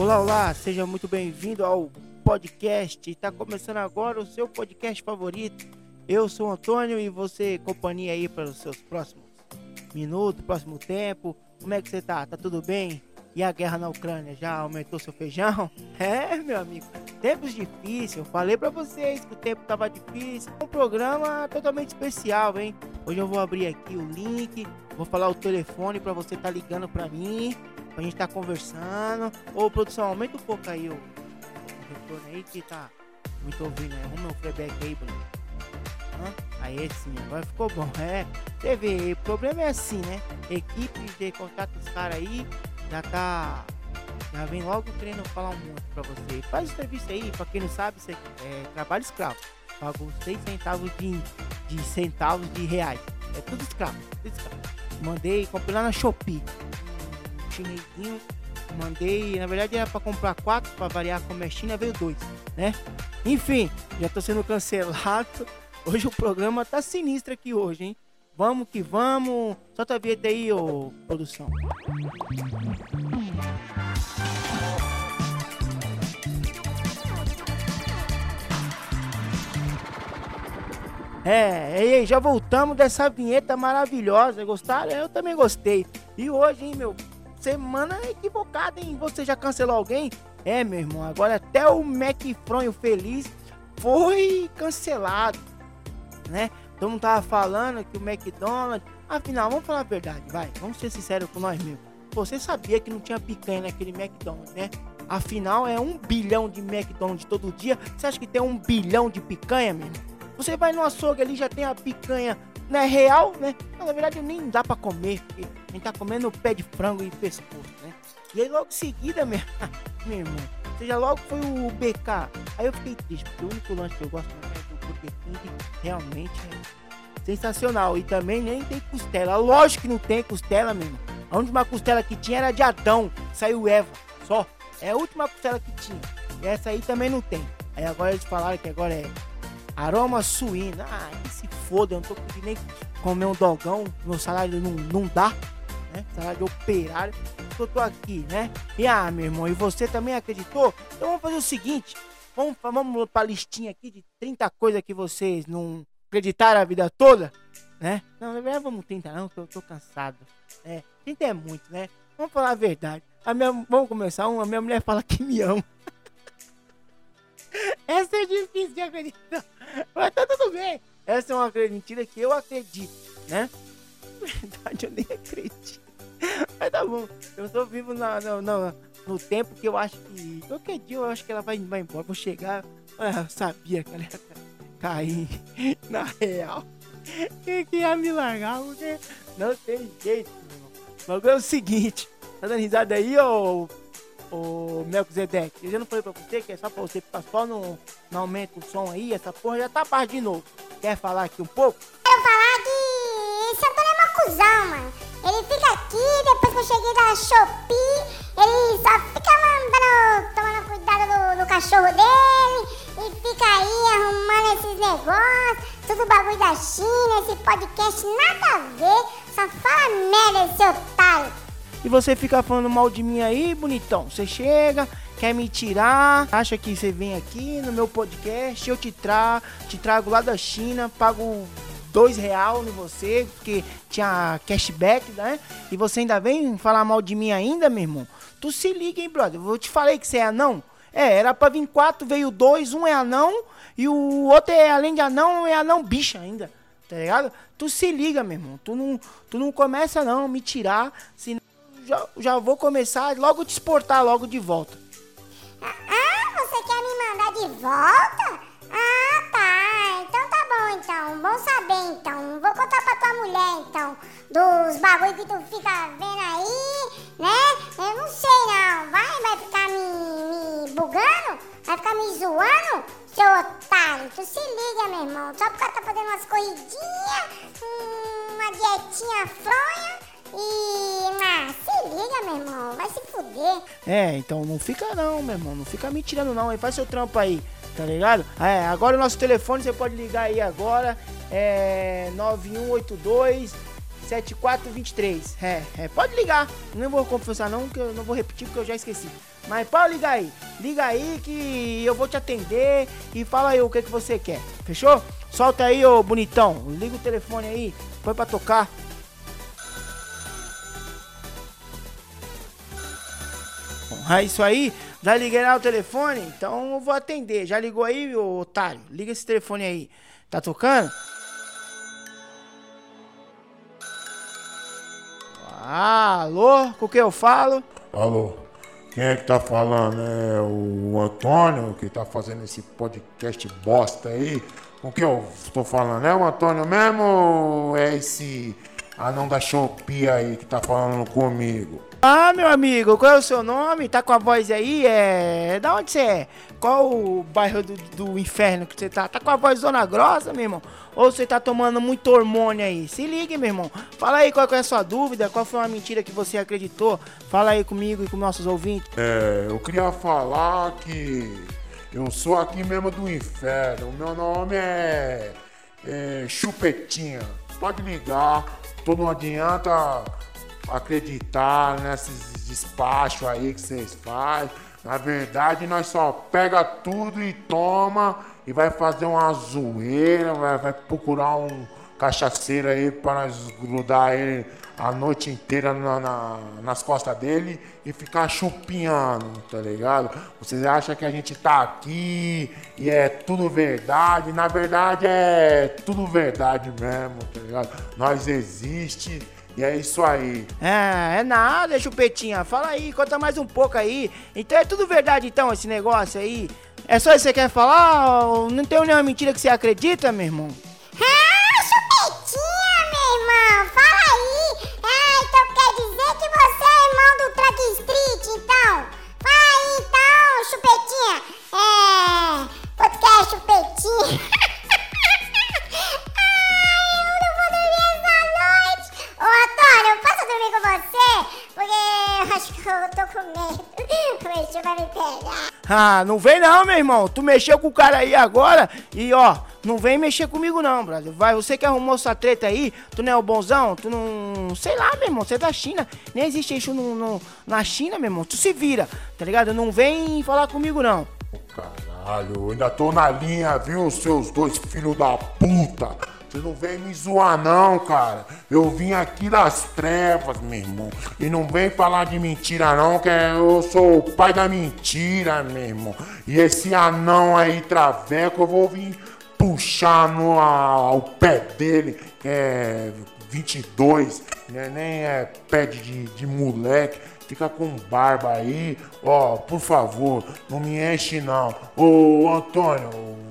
Olá, olá, seja muito bem-vindo ao podcast. Está começando agora o seu podcast favorito. Eu sou o Antônio e você companhia aí para os seus próximos minutos, próximo tempo. Como é que você tá? Tá tudo bem? E a guerra na Ucrânia já aumentou seu feijão? É, meu amigo, tempos difíceis. Eu falei para vocês que o tempo tava difícil. Um programa totalmente especial, hein? Hoje eu vou abrir aqui o link, vou falar o telefone para você tá ligando para mim, pra gente tá conversando. Ô, produção, aumenta um pouco aí o, o retorno aí que tá muito ouvindo, né? Arruma o playback aí, Bruno. Aí sim, agora ficou bom. É, teve. O problema é assim, né? Equipe de contato os caras aí já tá. Já vem logo querendo falar um monte pra você. Faz serviço aí, pra quem não sabe, aqui é trabalho escravo. Pagou 6 centavos de, de centavos de reais. É tudo escravo, tudo escravo. Mandei, comprei lá na Shopee. Chinesinho. Mandei, na verdade era pra comprar quatro, pra variar como é China, veio dois, né? Enfim, já tô sendo cancelado. Hoje o programa tá sinistro aqui hoje, hein? Vamos que vamos. Solta a vinheta aí, ô produção. É, e aí, já voltamos dessa vinheta maravilhosa. Gostaram? Eu também gostei. E hoje, hein, meu? Semana equivocada, hein? Você já cancelou alguém? É, meu irmão, agora até o Mac Fronho Feliz foi cancelado, né? Todo mundo tava falando que o McDonald's. Afinal, vamos falar a verdade, vai. Vamos ser sinceros com nós mesmos. Você sabia que não tinha picanha naquele McDonald's, né? Afinal, é um bilhão de McDonald's todo dia. Você acha que tem um bilhão de picanha, meu irmão? Você vai no açougue ali, já tem a picanha, né? Real, né? Na verdade, nem dá pra comer, porque a gente tá comendo pé de frango e pescoço, né? E aí, logo em seguida, meu, meu irmão, seja logo foi o BK. Aí eu fiquei triste, porque o único lanche que eu gosto é do Burger King, realmente é sensacional. E também nem tem costela. Lógico que não tem costela, meu irmão. A última costela que tinha era de Adão, saiu Eva, só. É a última costela que tinha. E essa aí também não tem. Aí agora eles falaram que agora é aroma suíno. Ah, se foda, eu não tô conseguindo nem comer um dogão. Meu salário não, não dá, né? Salário de operário. Eu tô aqui, né? E ah, meu irmão, e você também acreditou? Então vamos fazer o seguinte. Vamos, vamos pra listinha aqui de 30 coisas que vocês não acreditaram a vida toda, né? Não, na verdade vamos 30 não, que eu tô cansado. É, 30 é muito, né? Vamos falar a verdade. A minha, vamos começar. Uma, minha mulher fala que me ama. Essa é difícil de acreditar. Mas tá tudo bem. Essa é uma mentira que eu acredito, né? Na verdade, eu nem acredito. Mas tá bom. Eu tô vivo na, na, na, no tempo que eu acho que. Qualquer dia eu acho que ela vai, vai embora. Vou chegar. Ah, eu sabia que ela ia cair na real. Que, que ia me largar, porque não tem jeito, meu irmão. Mas é o seguinte. Tá dando risada aí, ô ô Melquisedeque, eu já não falei pra você que é só pra você só no, no aumento do som aí, essa porra já tá baixo de novo. Quer falar aqui um pouco? Quero falar que esse Antônio é uma cuzão, mano. Ele fica aqui, depois que eu cheguei da Shopee, ele só fica mandando, tomando cuidado do, do cachorro dele, e fica aí arrumando esses negócios, tudo bagulho da China, esse podcast nada a ver, só fala merda esse otário. E você fica falando mal de mim aí, bonitão. Você chega, quer me tirar, acha que você vem aqui no meu podcast, eu te trago, te trago lá da China, pago dois real em você, porque tinha cashback, né? E você ainda vem falar mal de mim ainda, meu irmão? Tu se liga, hein, brother? Eu te falei que você é anão. É, era pra vir quatro, veio dois, um é anão e o outro é, além de anão, é anão bicha ainda. Tá ligado? Tu se liga, meu irmão. Tu não, tu não começa não me tirar, senão já, já vou começar logo te exportar logo de volta. Ah, você quer me mandar de volta? Ah, tá. Então tá bom, então. Bom saber, então. Vou contar pra tua mulher, então. Dos bagulho que tu fica vendo aí, né? Eu não sei, não. Vai, vai ficar me, me bugando? Vai ficar me zoando? Seu otário, tu se liga, meu irmão. Só porque tá fazendo umas corridinhas, hum, uma dietinha fronha meu irmão. Vai se fuder. É, então não fica não, meu irmão. Não fica me tirando não. Aí faz seu trampo aí, tá ligado? É, agora o nosso telefone você pode ligar aí agora. É 9182 7423. É, é, pode ligar. Não vou confessar não, que eu não vou repetir porque eu já esqueci. Mas pode ligar aí. Liga aí que eu vou te atender e fala aí o que, que você quer. Fechou? Solta aí, ô bonitão. Liga o telefone aí. Põe pra tocar. É isso aí. Já liguei lá o telefone, então eu vou atender. Já ligou aí, otário? Liga esse telefone aí. Tá tocando? Alô? Com quem eu falo? Alô? Quem é que tá falando? É o Antônio que tá fazendo esse podcast bosta aí? Com quem eu tô falando? É o Antônio mesmo ou é esse anão da Shopee aí que tá falando comigo? Ah, meu amigo, qual é o seu nome? Tá com a voz aí? É. Da onde você é? Qual o bairro do, do inferno que você tá? Tá com a voz zona grossa, meu irmão? Ou você tá tomando muito hormônio aí? Se ligue, meu irmão. Fala aí qual é a sua dúvida, qual foi uma mentira que você acreditou. Fala aí comigo e com nossos ouvintes. É, eu queria falar que eu sou aqui mesmo do inferno. Meu nome é, é Chupetinha. Pode ligar, tu não adianta acreditar nesses despachos aí que vocês fazem. Na verdade, nós só pega tudo e toma e vai fazer uma zoeira, vai, vai procurar um cachaceiro aí para nós grudar ele a noite inteira na, na, nas costas dele e ficar chupinhando, tá ligado? Vocês acham que a gente tá aqui e é tudo verdade? Na verdade é tudo verdade mesmo, tá ligado? Nós existe e é isso aí. É, é nada, chupetinha. Fala aí, conta mais um pouco aí. Então é tudo verdade então esse negócio aí? É só isso que você quer falar? Não tem nenhuma mentira que você acredita, meu irmão? Acho que eu tô com medo. Vai me pegar. Ah, não vem não, meu irmão. Tu mexeu com o cara aí agora e ó, não vem mexer comigo não, brother. Vai, você que arrumou essa treta aí, tu não é o bonzão? Tu não. Sei lá, meu irmão, você é da China. Nem existe isso no, no, na China, meu irmão. Tu se vira, tá ligado? Não vem falar comigo não. Caralho, ainda tô na linha, viu, seus dois filhos da puta. Você não vem me zoar não, cara. Eu vim aqui das trevas, meu irmão. E não vem falar de mentira não, que eu sou o pai da mentira, meu irmão. E esse anão aí, traveco, eu vou vir puxar no ao pé dele, é 22, né? nem é pé de, de moleque fica com barba aí, ó, por favor, não me enche não. Ô Antônio,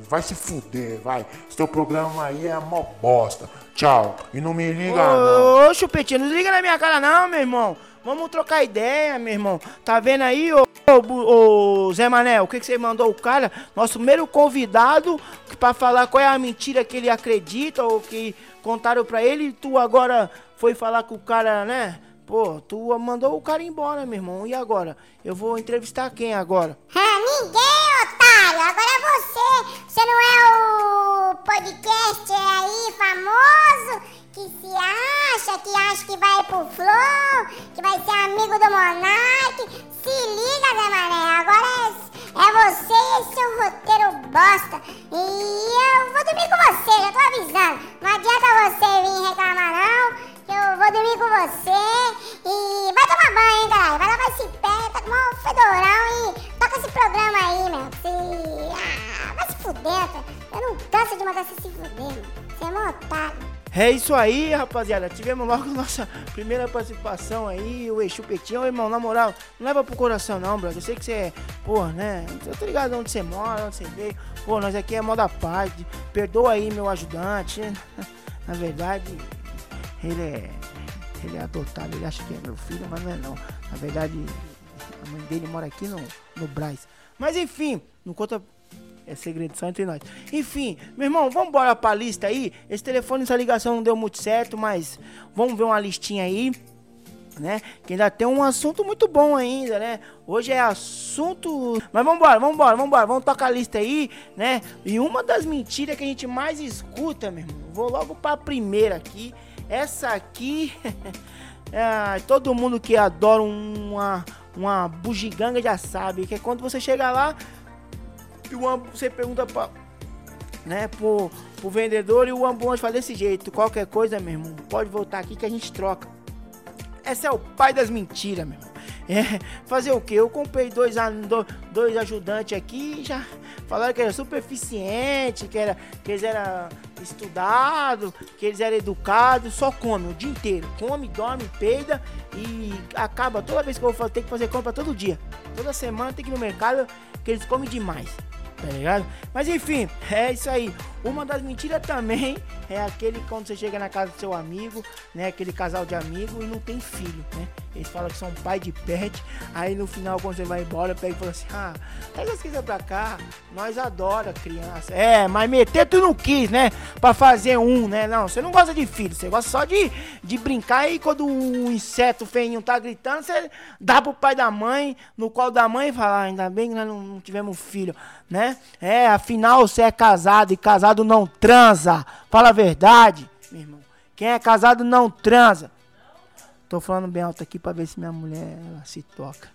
vai se fuder, vai. Seu programa aí é mó bosta. Tchau. E não me liga, ô, não. Ô, chupetinho, não liga na minha cara não, meu irmão. Vamos trocar ideia, meu irmão. Tá vendo aí, ô, ô, ô Zé Manel, o que, que você mandou o cara? Nosso primeiro convidado para falar qual é a mentira que ele acredita ou que contaram pra ele. Tu agora foi falar com o cara, né? Pô, tu mandou o cara embora, meu irmão. E agora? Eu vou entrevistar quem agora? Ah, ninguém, otário. Agora é você. Você não é o podcast aí famoso que se acha, que acha que vai pro Flow, que vai ser amigo do Monark. Se liga, Zé Mané. Agora é, é você e esse seu roteiro bosta. E eu vou dormir com você, já tô avisando. Não adianta você vir reclamar, não eu vou dormir com você Tá? Eu não canso de mandar você se fuder. Você é otário. É isso aí, rapaziada. Tivemos logo nossa primeira participação aí, o Exu Petinho. Irmão, na moral, não leva pro coração não, brother. Eu sei que você é, pô, né? Eu tô ligado onde você mora, onde você veio. Pô, nós aqui é mó da paz. Perdoa aí, meu ajudante. Na verdade, ele é. Ele é adotado, ele acha que é meu filho, mas não é não. Na verdade, a mãe dele mora aqui no, no Braz. Mas enfim, não conta. É segredo só entre nós. Enfim, meu irmão, vamos embora pra lista aí. Esse telefone, essa ligação não deu muito certo, mas vamos ver uma listinha aí. Né? Que ainda tem um assunto muito bom ainda, né? Hoje é assunto. Mas embora, vamos embora, vamos tocar a lista aí, né? E uma das mentiras que a gente mais escuta, meu irmão, vou logo pra primeira aqui essa aqui, é, todo mundo que adora uma, uma bugiganga já sabe, que é quando você chega lá e o você pergunta pra, né, pro, pro vendedor e o ambulante fala desse jeito, qualquer coisa, meu irmão, pode voltar aqui que a gente troca. Esse é o pai das mentiras, meu irmão. É, fazer o que? Eu comprei dois, dois ajudantes aqui já falaram que era super eficiente, que, era, que eles eram estudados, que eles eram educados, só come o dia inteiro. Come, dorme, peida e acaba toda vez que eu vou ter que fazer compra todo dia. Toda semana tem que ir no mercado que eles comem demais tá ligado? Mas enfim, é isso aí. Uma das mentiras também é aquele quando você chega na casa do seu amigo, né? Aquele casal de amigo e não tem filho, né? Eles falam que são pai de pet. Aí no final, quando você vai embora, pega e fala assim: Ah, pega as crianças pra cá. Nós adora criança. É, mas meter tu não quis, né? Pra fazer um, né? Não, você não gosta de filho, você gosta só de, de brincar. E quando o inseto feinho tá gritando, você dá pro pai da mãe, no colo da mãe e fala: ah, Ainda bem que nós não tivemos filho, né? É, afinal você é casado e casado não transa. Fala a verdade, meu irmão. Quem é casado não transa. Tô falando bem alto aqui pra ver se minha mulher se toca.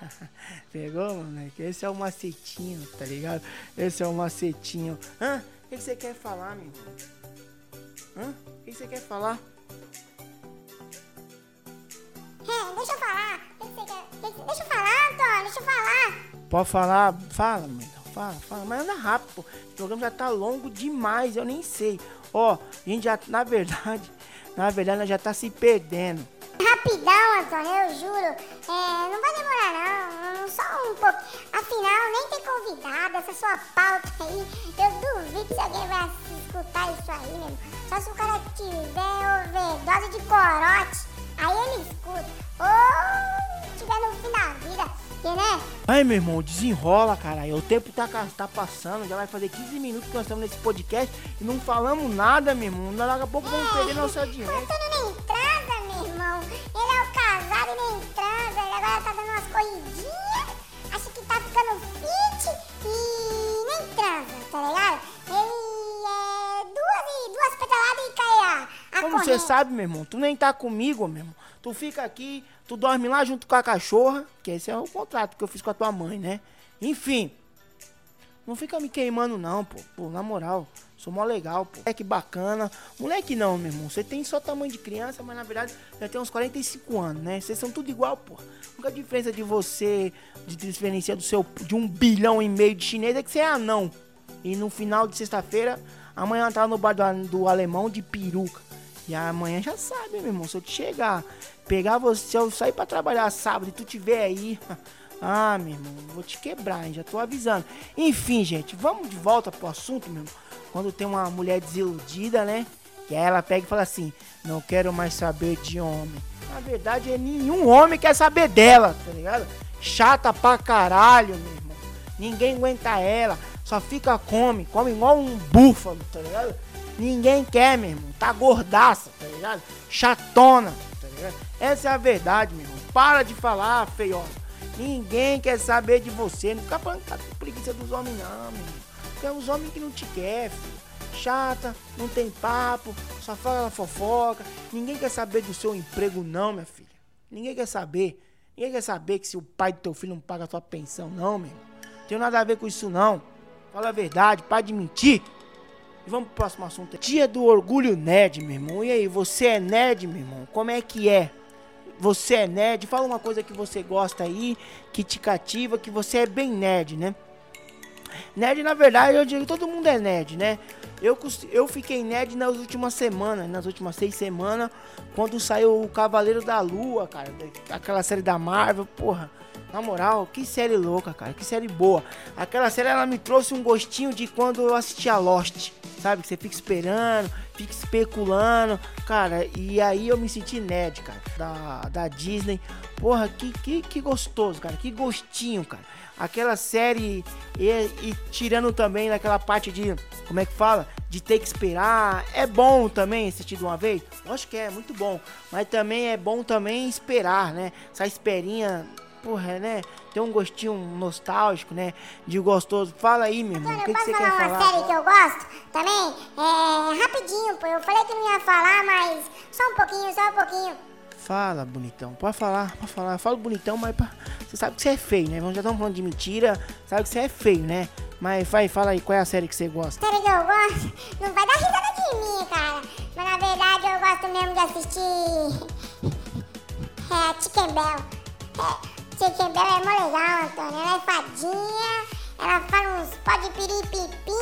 Pegou, moleque? Esse é o macetinho, tá ligado? Esse é o macetinho. Hã? O que você quer falar, meu irmão? Hã? O que você quer falar? É, deixa eu falar. O que você quer? Deixa eu falar, Antônio. Deixa eu falar. Pode falar? Fala, meu Fala, fala. Mas anda rápido, pô. O programa já tá longo demais, eu nem sei. Ó, a gente já, na verdade, na verdade, nós já tá se perdendo. Rapidão, Antônio, eu juro. É, não vai demorar, não. Só um pouco. Afinal, nem tem convidado, essa sua pauta aí. Eu duvido se alguém vai escutar isso aí, mesmo. Só se o cara tiver overdose de corote, aí ele escuta. Ou tiver no fim da vida, que né? Ai, meu irmão, desenrola, caralho. O tempo tá, tá passando, já vai fazer 15 minutos que nós estamos nesse podcast e não falamos nada, meu irmão. Daqui a pouco vamos perder nossa audiência. Antônio nem transa, meu irmão. Ele é o casado e nem transa. Ele agora tá dando umas corridinhas, acha que tá ficando fit e nem transa, tá ligado? Ele é duas e duas pedaladas e cai a, a Como você sabe, meu irmão, tu nem tá comigo, meu irmão. Tu fica aqui, tu dorme lá junto com a cachorra, que esse é o contrato que eu fiz com a tua mãe, né? Enfim, não fica me queimando não, pô. Pô, na moral, sou mó legal, pô. Moleque bacana. Moleque não, meu irmão. Você tem só tamanho de criança, mas na verdade já tem uns 45 anos, né? Vocês são tudo igual, pô. A única diferença de você, de diferenciar do seu, de um bilhão e meio de chinês é que você é anão. E no final de sexta-feira, amanhã tá no bar do, do alemão de peruca. E amanhã já sabe, meu irmão. Se eu te chegar, pegar você, eu sair pra trabalhar sábado e tu tiver aí. Ah, meu irmão, vou te quebrar, hein? Já tô avisando. Enfim, gente, vamos de volta pro assunto, meu irmão. Quando tem uma mulher desiludida, né? E aí ela pega e fala assim: Não quero mais saber de homem. Na verdade, é nenhum homem quer saber dela, tá ligado? Chata pra caralho, meu irmão. Ninguém aguenta ela. Só fica come, come igual um búfalo, tá ligado? Ninguém quer, meu irmão. Tá gordaça, tá ligado? Chatona, tá ligado? Essa é a verdade, meu irmão. Para de falar, feiosa. Ninguém quer saber de você. Não fica falando tá com preguiça dos homens, não, meu irmão. Porque é os homens que não te querem, filho. Chata, não tem papo, só fala fofoca. Ninguém quer saber do seu emprego, não, minha filha. Ninguém quer saber. Ninguém quer saber que se o pai do teu filho não paga a tua pensão, não, meu irmão. Não tem nada a ver com isso, não. Fala a verdade, para de mentir. E vamos pro próximo assunto. Dia do orgulho nerd, meu irmão. E aí, você é nerd, meu irmão? Como é que é? Você é nerd? Fala uma coisa que você gosta aí, que te cativa, que você é bem nerd, né? Nerd, na verdade, eu digo todo mundo é nerd, né? Eu, eu fiquei nerd nas últimas semanas, nas últimas seis semanas, quando saiu o Cavaleiro da Lua, cara. Aquela série da Marvel, porra. Na moral, que série louca, cara. Que série boa. Aquela série, ela me trouxe um gostinho de quando eu assistia Lost sabe? Que você fica esperando, fica especulando, cara. E aí eu me senti nerd, cara, da, da Disney. Porra, que, que, que gostoso, cara, que gostinho, cara. Aquela série e, e tirando também daquela parte de, como é que fala? De ter que esperar. É bom também assistir de uma vez? Acho que é, muito bom. Mas também é bom também esperar, né? Essa esperinha porra, né? Tem um gostinho nostálgico, né? De gostoso. Fala aí, meu irmão. O que, que você quer falar? uma série que eu gosto também? É rapidinho, pô. Eu falei que não ia falar, mas só um pouquinho, só um pouquinho. Fala, bonitão. Pode falar, pode falar. Eu falo bonitão, mas pra... você sabe que você é feio, né? Nós já estamos falando de mentira, sabe que você é feio, né? Mas vai, fala aí, qual é a série que você gosta? Série que eu gosto? Não vai dar risada de mim, cara. Mas na verdade eu gosto mesmo de assistir. É, Chicken Bell. É, Bell é mó legal, Antônio. Ela é fadinha, ela fala uns pó de piripipim,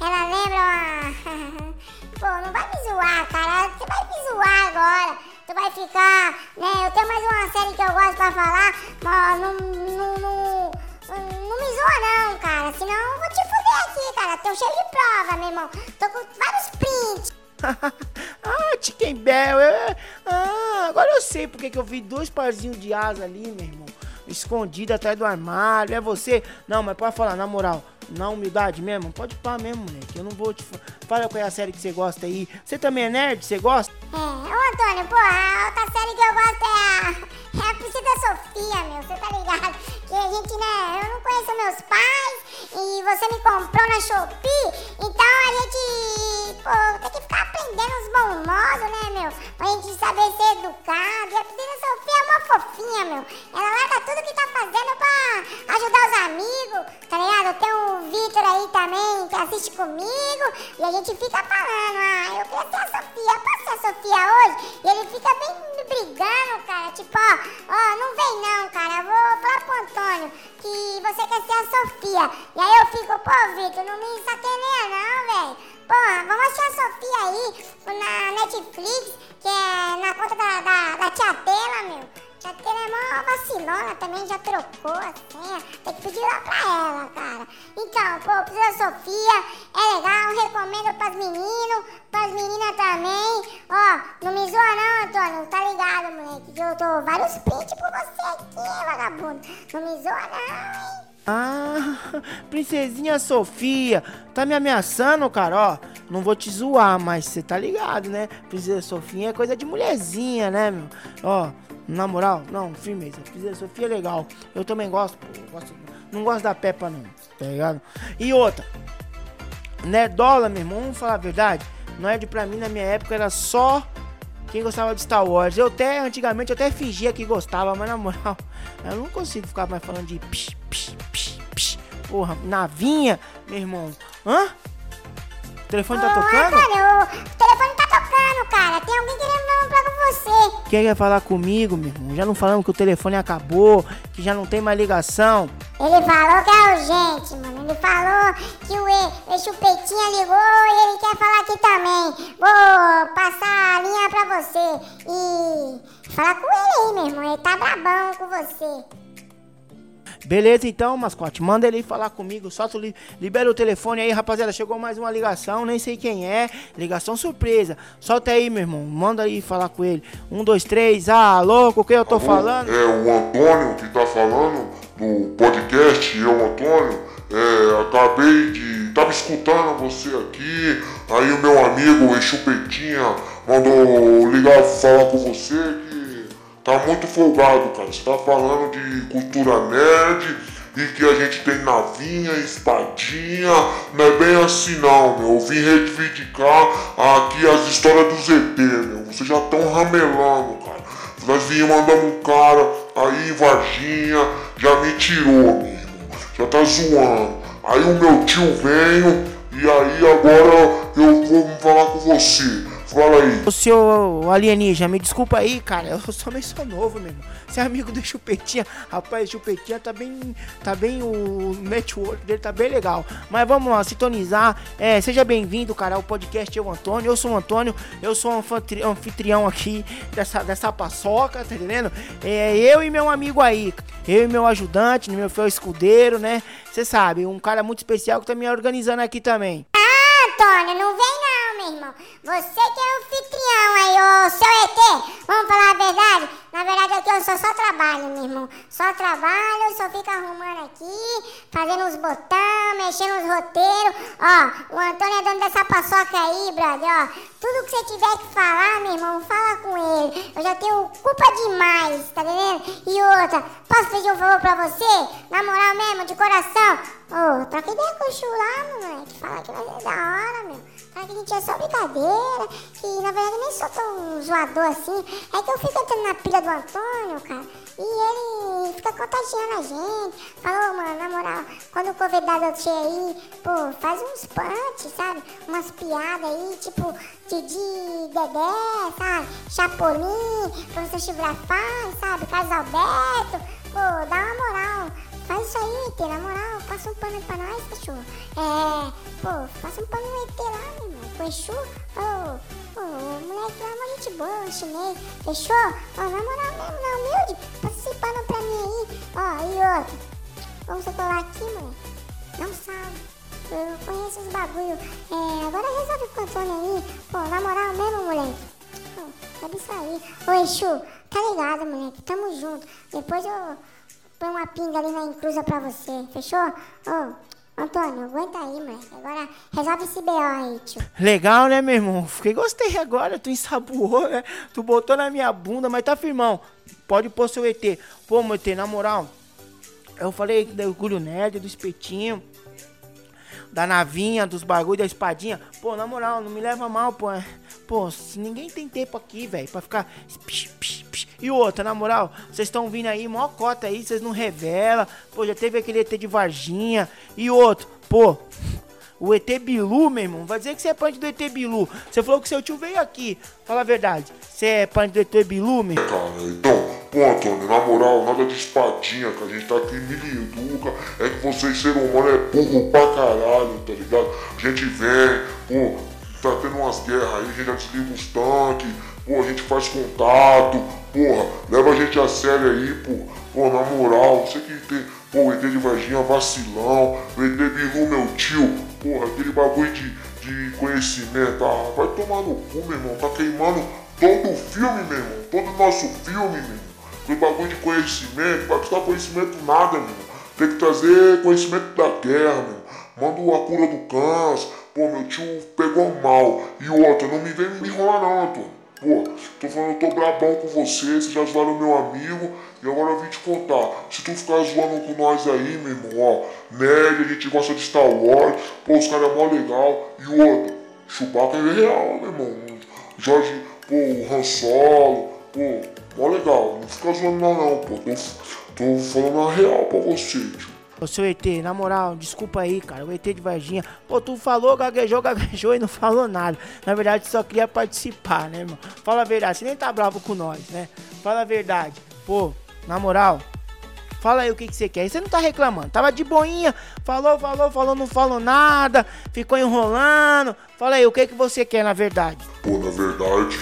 ela lembra uma. Pô, não vai me zoar, cara. Você vai me zoar agora. Tu vai ficar, né? Eu tenho mais uma série que eu gosto pra falar, mas não, não, não, não me zoa não, cara. Senão eu vou te fuder aqui, cara. Tô cheio de prova, meu irmão. Tô com vários prints. ah, Chicken Bell. Eu... Ah, agora eu sei porque que eu vi dois parzinhos de asa ali, meu irmão. Escondido atrás do armário. É você? Não, mas pode falar, na moral na humildade mesmo, pode pá mesmo, moleque. Eu não vou te. Fala qual é a série que você gosta aí. Você também é nerd? Você gosta? É, Antônio, pô, a outra série que eu gosto é a. É a Sofia, meu, você tá ligado? Que a gente, né, eu não conheço meus pais e você me comprou na Shopee, então a gente, pô, tem que ficar aprendendo os bons modos, né, meu? Pra gente saber ser educado. E a Priscila Sofia é uma fofinha, meu. Ela larga tudo que tá fazendo pra ajudar os amigos, tá ligado? Tenho o Vitor aí também, que assiste comigo, e a gente fica falando, ah, eu queria ser a Sofia, tipo, ó, não vem não, cara, vou falar pro Antônio que você quer ser a Sofia. E aí eu fico, pô, Vitor, não me sacaneia não, velho. Porra, vamos achar a Sofia aí na Netflix, que é na conta da, da, da tia mó vacilona também, já trocou a senha. Tem que pedir lá pra ela, cara. Então, pô, Precisa Sofia é legal, recomendo pras meninos, pras meninas também. Ó, não me zoa não, Antônio, tá ligado, moleque? Eu tô vários prints por você aqui, vagabundo. Não me zoa não, hein? Ah, princesinha Sofia, tá me ameaçando, cara, ó. Não vou te zoar, mas você tá ligado, né? Princesa Sofia é coisa de mulherzinha, né, meu? Ó, na moral, não, firmeza. Princesa Sofia é legal. Eu também gosto, pô, gosto, não gosto da Peppa não, tá ligado? E outra, Nerdola, meu irmão, vamos falar a verdade. Nerd pra mim na minha época era só quem gostava de Star Wars. Eu até, antigamente, eu até fingia que gostava, mas na moral, eu não consigo ficar mais falando de psh, psh, psh, psh. Porra, navinha, meu irmão. Hã? O telefone tá tocando? Cara, o telefone tá tocando, cara. Tem alguém querendo falar com você. Quem quer falar comigo, meu irmão? Já não falamos que o telefone acabou, que já não tem mais ligação. Ele falou que é urgente, mano. Ele falou que o, e, o Chupetinha ligou e ele quer falar aqui também. Vou passar a linha pra você e falar com ele aí, meu irmão. Ele tá brabão com você. Beleza, então, mascote. Manda ele falar comigo. Solta, libera o telefone aí, rapaziada. Chegou mais uma ligação, nem sei quem é. Ligação surpresa. Solta aí, meu irmão. Manda aí falar com ele. Um, dois, três. Ah, louco, o que eu tô Alô, falando? É o Antônio que tá falando no podcast. Eu, Antônio, é, acabei de. Tava escutando você aqui. Aí o meu amigo, o Chupetinha, mandou ligar falar com você tá muito folgado, cara. Você tá falando de cultura nerd e que a gente tem navinha, espadinha. Não é bem assim não, meu. Eu vim reivindicar aqui as histórias do ZT, meu. Vocês já estão ramelando, cara. Nós vinhamos mandando um cara aí Varginha, já me tirou, meu Já tá zoando. Aí o meu tio veio e aí agora eu vou falar com você. Fala aí. O senhor alienígena, me desculpa aí, cara. Eu também sou novo, meu irmão. Você é amigo do Chupetinha. Rapaz, Chupetinha tá bem. Tá bem. O network dele tá bem legal. Mas vamos lá, sintonizar. É, seja bem-vindo, cara, ao podcast Eu Antônio. Eu sou o Antônio, eu sou um anfitrião aqui dessa, dessa paçoca, tá entendendo? É, eu e meu amigo aí. Eu e meu ajudante, meu fiel escudeiro, né? Você sabe, um cara muito especial que tá me organizando aqui também. Ah, Antônio, não vem meu irmão. Você que é o anfitrião aí, ô seu ET. Vamos falar a verdade? Na verdade aqui eu só, só trabalho, meu irmão. Só trabalho, só fico arrumando aqui, fazendo uns botões, mexendo nos roteiros. Ó, o Antônio é dono dessa paçoca aí, brother, ó. Tudo que você tiver que falar, meu irmão, fala com ele. Eu já tenho culpa demais, tá entendendo? E outra, posso pedir um favor pra você? Na moral mesmo, de coração, Ô, troca ideia com o Chu moleque. Fala que vai ser da hora, meu. Que a gente é só brincadeira. Que na verdade eu nem sou tão zoador assim. É que eu fico entrando na pilha do Antônio, cara. E ele fica contagiando a gente. Falou, mano, na moral, quando o convidado tiver aí, pô, faz uns punch, sabe? Umas piadas aí, tipo, Didi Dedé, sabe? Chapolin, professor Chibrafaz, sabe? Carlos Alberto. Pô, dá uma moral. Faz isso aí, ET, na moral, passa um pano pra nós, cachorro. É, pô, passa um pano no ET lá, meu irmão. Com Exu, ô, ô, moleque lá, uma gente boa, chinês. Fechou? Ó, na moral mesmo, na humilde, passa esse pano pra mim aí. Ó, e outro. Vamos colar aqui, moleque. Não sabe. Eu conheço os bagulho. É, agora resolve com o Antônio aí. Pô, na moral mesmo, moleque. Pô, sabe isso aí. Ô, Exu, tá ligado, moleque? Tamo junto. Depois eu põe uma pinga ali na encruza pra você, fechou? Ô, Antônio, aguenta aí, moleque. Agora resolve esse BO aí, tio. Legal, né, meu irmão? Fiquei gostei agora, tu ensaboou, né? Tu botou na minha bunda, mas tá firmão. Pode pôr seu ET. Pô, meu ET, na moral, eu falei do orgulho nerd, do espetinho, da navinha, dos bagulho, da espadinha. Pô, na moral, não me leva mal, pô. Pô, ninguém tem tempo aqui, velho, pra ficar. E outra, na moral, vocês estão vindo aí, mó cota aí, vocês não revela. Pô, já teve aquele ET de Varginha. E outro, pô, o ET Bilu, meu irmão. Vai dizer que você é parente do ET Bilu. Você falou que seu tio veio aqui. Fala a verdade. Você é parente do ET Bilu, meu? Então, pô, Antônio, na moral, nada de espadinha, que a gente tá aqui me educa. É que vocês, ser humano, é burro pra caralho, tá ligado? A gente vem, pô, tá tendo umas guerras aí, a gente já desliga os tanques, pô, a gente faz contato, porra, leva a gente a sério aí, pô. Pô, na moral, você que tem, pô, o ET de Varginha vacilão, o ET Bilu, meu tio, porra, aquele bagulho de, de conhecimento, ah, vai tomar no cu, meu irmão, tá queimando todo o filme, meu irmão, todo o nosso filme, meu irmão. Aquele bagulho de conhecimento, buscar conhecimento nada, meu. Tem que trazer conhecimento da guerra, meu. Manda a cura do câncer, pô, meu tio pegou mal. E outra, não me vem me enrolar não, Antônio. Pô, tô falando, eu tô brabão com você, você já zoaram meu amigo, e agora eu vim te contar. Se tu ficar zoando com nós aí, meu irmão, ó, nerd, a gente gosta de Star Wars, pô, os caras é mó legal. E outro, Chewbacca é real, meu irmão. Jorge, pô, o Han Solo, pô, mó legal. Não fica zoando não, não, pô. Tô, tô falando a real pra você, tio. Ô, seu ET, na moral, desculpa aí, cara. O ET de Varginha. Pô, tu falou, gaguejou, gaguejou e não falou nada. Na verdade, só queria participar, né, irmão? Fala a verdade, você nem tá bravo com nós, né? Fala a verdade. Pô, na moral, fala aí o que, que você quer. Você não tá reclamando. Tava de boinha, falou, falou, falou, não falou nada, ficou enrolando. Fala aí, o que, que você quer, na verdade? Pô, na verdade,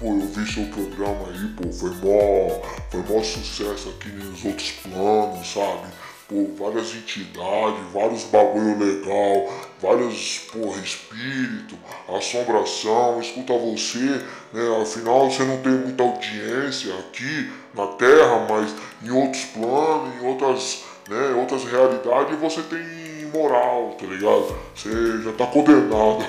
pô, eu vi seu programa aí, pô, foi mó, foi mó sucesso aqui nos outros planos, sabe? Pô, várias entidades, vários bagulho legal, vários, porra, espírito, assombração, escuta você, né? Afinal você não tem muita audiência aqui na Terra, mas em outros planos, em outras, né, outras realidades você tem moral, tá ligado? Você já tá condenado.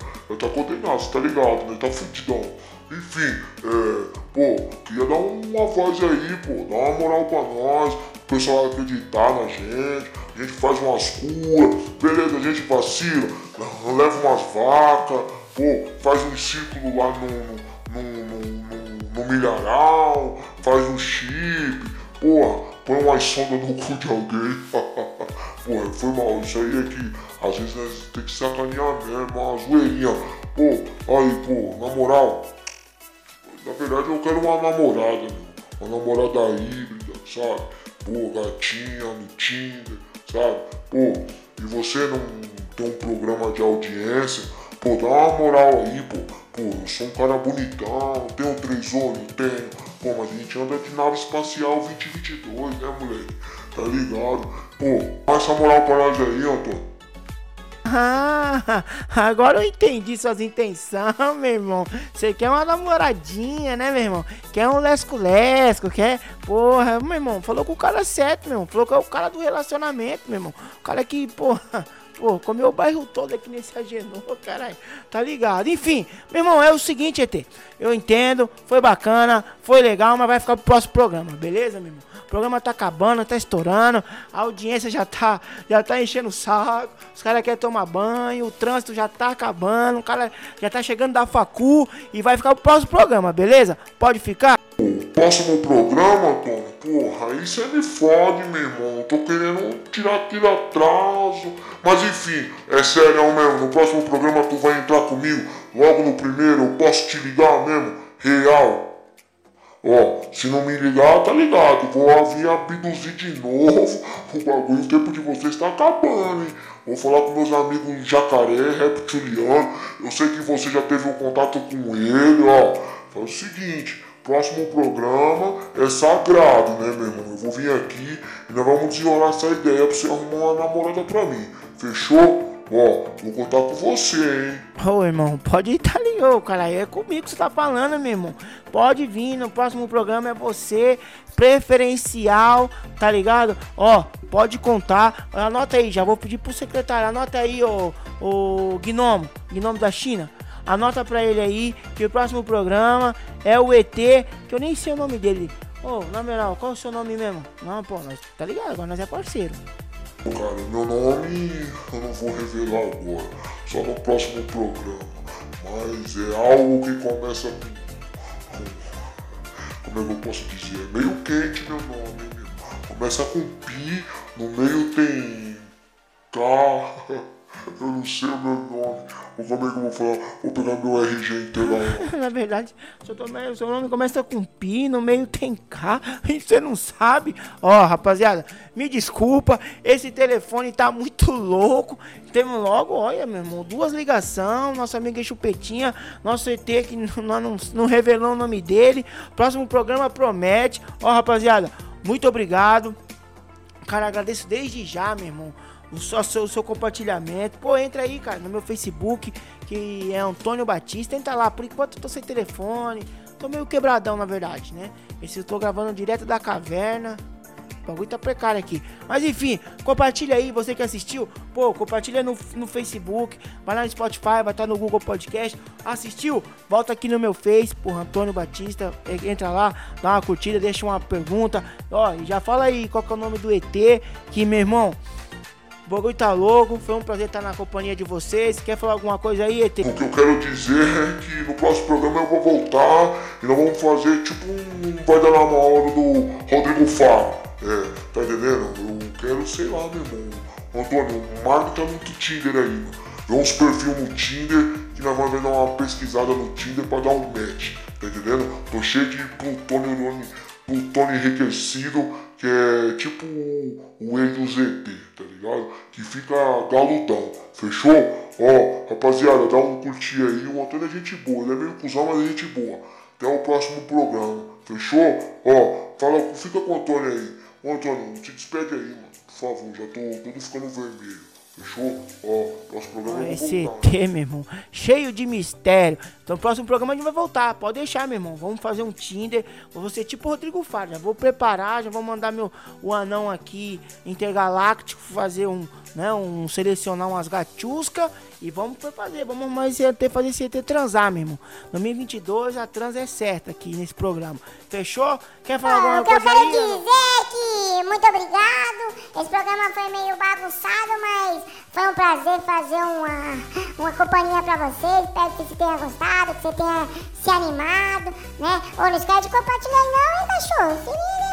já tá condenado, tá ligado, né? Tá fudidão. Enfim, é, pô, queria dar uma voz aí, pô, dar uma moral pra nós, o pessoal acreditar na gente, a gente faz umas curas, beleza, a gente vacila, leva umas vacas, pô, faz um círculo lá no, no, no, no, no milharal, faz um chip, porra, põe uma sonda no cu de alguém. porra, foi mal, isso aí é que às vezes nós tem que sacanear mesmo, uma zoeirinha. Pô, aí, pô, na moral, na verdade eu quero uma namorada, meu. Uma namorada híbrida, sabe? Pô, gatinha no Tinder, sabe? Pô, e você não tem um programa de audiência, pô, dá uma moral aí, pô. Pô, eu sou um cara bonitão, tenho três olhos, tenho. Pô, mas a gente anda de nave espacial 2022, né, moleque? Tá ligado? Pô, dá essa moral pra nós aí, Antônio. Ah, agora eu entendi suas intenções, meu irmão. Você quer uma namoradinha, né, meu irmão? Quer um lesco-lesco, quer. Porra, meu irmão, falou com o cara certo, meu irmão. Falou que é o cara do relacionamento, meu irmão. O cara que, porra, Pô, comeu o bairro todo aqui nesse Agenor, caralho. Tá ligado? Enfim, meu irmão, é o seguinte, ET. Eu entendo, foi bacana, foi legal, mas vai ficar pro próximo programa, beleza, meu irmão? O programa tá acabando, tá estourando, a audiência já tá, já tá enchendo o saco, os caras querem tomar banho, o trânsito já tá acabando, o cara já tá chegando da facu e vai ficar pro próximo programa, beleza? Pode ficar? O próximo programa, Tony, porra, aí você me fode, meu irmão. Tô querendo tirar aquele atraso. Mas enfim, é sério mesmo. No próximo programa tu vai entrar comigo. Logo no primeiro, eu posso te ligar mesmo. Real. Ó, se não me ligar, tá ligado. Vou vir abduzir de novo. O bagulho, o tempo de vocês tá acabando, hein? Vou falar com meus amigos jacaré, reptiliano. Eu sei que você já teve um contato com ele, ó. Faz o seguinte. Próximo programa é sagrado, né, meu irmão? Eu vou vir aqui e nós vamos desenrolar essa ideia pra você arrumar uma namorada pra mim. Fechou? Ó, vou contar com você, hein? Ô, irmão, pode ir, tá ligado, cara. É comigo que você tá falando, meu irmão. Pode vir, no próximo programa é você, preferencial, tá ligado? Ó, pode contar. Anota aí, já vou pedir pro secretário. Anota aí, ô, ô Gnomo, Gnomo da China. Anota pra ele aí que o próximo programa é o ET, que eu nem sei o nome dele. Ô, oh, na moral, qual é o seu nome mesmo? Não, pô, nós, tá ligado? Agora nós é parceiro. Cara, meu nome eu não vou revelar agora, só no próximo programa. Mas é algo que começa com. Como é que eu posso dizer? É meio quente meu nome, meu. Começa com Pi, no meio tem K. Eu não sei o meu nome. Ou como é que eu vou falar? Vou pegar meu RG inteiro. Na verdade, seu, seu nome começa com Pi, no meio tem K, e você não sabe. Ó, rapaziada, me desculpa, esse telefone tá muito louco. Temos logo, olha, meu irmão, duas ligações. Nossa amiga Chupetinha, nosso ET que não, não revelou o nome dele. Próximo programa promete. Ó, rapaziada, muito obrigado. Cara, agradeço desde já, meu irmão o seu, seu compartilhamento. Pô, entra aí, cara, no meu Facebook, que é Antônio Batista. Entra lá, por enquanto eu tô sem telefone. Tô meio quebradão, na verdade, né? Esse eu tô gravando direto da caverna. O bagulho tá precário aqui. Mas enfim, compartilha aí, você que assistiu. Pô, compartilha no, no Facebook. Vai lá no Spotify, vai estar tá no Google Podcast. Assistiu? Volta aqui no meu Face, por Antônio Batista. Entra lá, dá uma curtida, deixa uma pergunta. Ó, já fala aí qual que é o nome do ET. Que, meu irmão, o bagulho tá louco, foi um prazer estar na companhia de vocês. Quer falar alguma coisa aí, ET? O que eu quero dizer é que no próximo programa eu vou voltar e nós vamos fazer tipo um Vai Dar Na Hora do Rodrigo Faro. É, tá entendendo? Eu quero, sei lá, meu irmão. Antônio, tá muito Tinder aí, mano. Vê uns perfil no Tinder que nós vamos dar uma pesquisada no Tinder pra dar um match, tá entendendo? Tô cheio de plutônio, plutônio enriquecido, que é tipo o ZT, tá ligado? Que fica galudão, fechou? Ó, rapaziada, dá um curtir aí, o Antônio é gente boa, ele é meio cuzão, mas é gente boa. Até o próximo programa, fechou? Ó, fala, fica com o Antônio aí. Ô Antônio, te despede aí, mano, por favor, já tô tudo ficando vermelho. Fechou? Ó, próximo programa ah, Esse ET, meu irmão, cheio de mistério. Então, próximo programa a gente vai voltar. Pode deixar, meu irmão. Vamos fazer um Tinder. Vou ser tipo o Rodrigo Faro. Já vou preparar, já vou mandar meu o anão aqui intergaláctico fazer um, né, um selecionar umas gatiuscas e vamos fazer, vamos mais ter fazer esse ET transar, meu irmão. 2022 a trans é certa aqui nesse programa. Fechou? Quer falar Bom, alguma coisa aí? Eu quero dizer é que muito obrigado. Esse programa foi meio bagunçado, mas foi um prazer fazer uma, uma companhia pra vocês. Espero que você tenha gostado, que você tenha se animado, né? Ô, não esquece de compartilhar não, hein, cachorro? Se liga,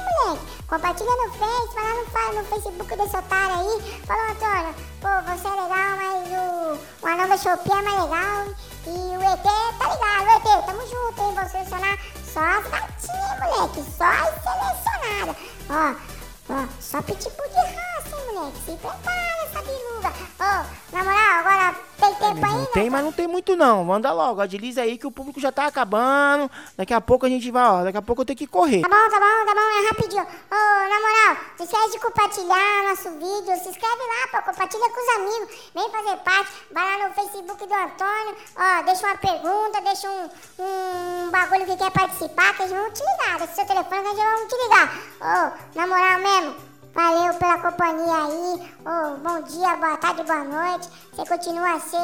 Compartilha no Face, vai lá no, no Facebook desse otário aí. Fala, Antônio, pô, você é legal, mas o, o anão da Shopee é mais legal. E o ET, tá ligado, o ET, tamo junto, hein? Vou selecionar só as gatinhas, moleque, só as selecionadas. Ó, ó, só pitbull de raça, hein, moleque. Se prepara essa biluga. Ô, na moral, agora tem tempo ainda? Tem, mas não tem muito não. Manda logo, agiliza aí que o público já tá acabando. Daqui a pouco a gente vai, ó. Daqui a pouco eu tenho que correr. Tá bom, tá bom, tá bom, é rapidinho. Ô, na moral, não esquece de compartilhar nosso vídeo. Se inscreve lá, pô, compartilha com os amigos. Vem fazer parte. Vai lá no Facebook do Antônio. Ó, deixa uma pergunta, deixa um, um bagulho que quer participar, que eles vão te ligar. Deixa seu telefone que eles vão te ligar. Ô, na moral mesmo. Valeu pela companhia aí. Oh, bom dia, boa tarde, boa noite. Você continua a ser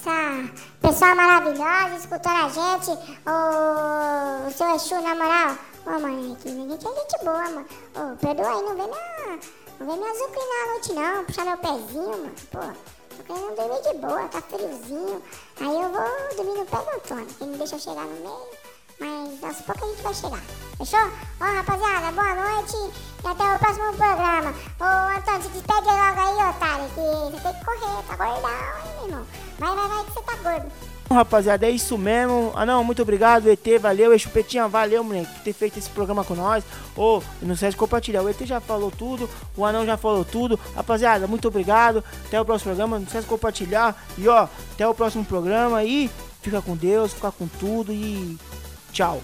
essa pessoa maravilhosa, escutando a gente. Oh, o seu Exu, na moral. Ô, oh, mano, aqui, gente é gente boa, mano. Oh, perdoa aí, não vem na... Não vem me azucrinar à noite, não. Puxar meu pezinho, mano. Pô, tô querendo dormir de boa, tá friozinho. Aí eu vou dormir no pé do Antônio, que não deixa chegar no meio. Mas aos poucos a gente vai chegar. Fechou? Ó, rapaziada, boa noite e até o próximo programa. Ô, Antônio, se despede logo aí, otário, que você tem que correr, tá gordão, hein, meu irmão? Vai, vai, vai, que você tá gordo. Rapaziada, é isso mesmo. Ah, não, muito obrigado, ET, valeu. Chupetinha, valeu, moleque, por ter feito esse programa com nós. Oh, não esquece de compartilhar. O ET já falou tudo, o Anão já falou tudo. Rapaziada, muito obrigado. Até o próximo programa. Não esquece de compartilhar. E ó, até o próximo programa. E fica com Deus, fica com tudo. E tchau.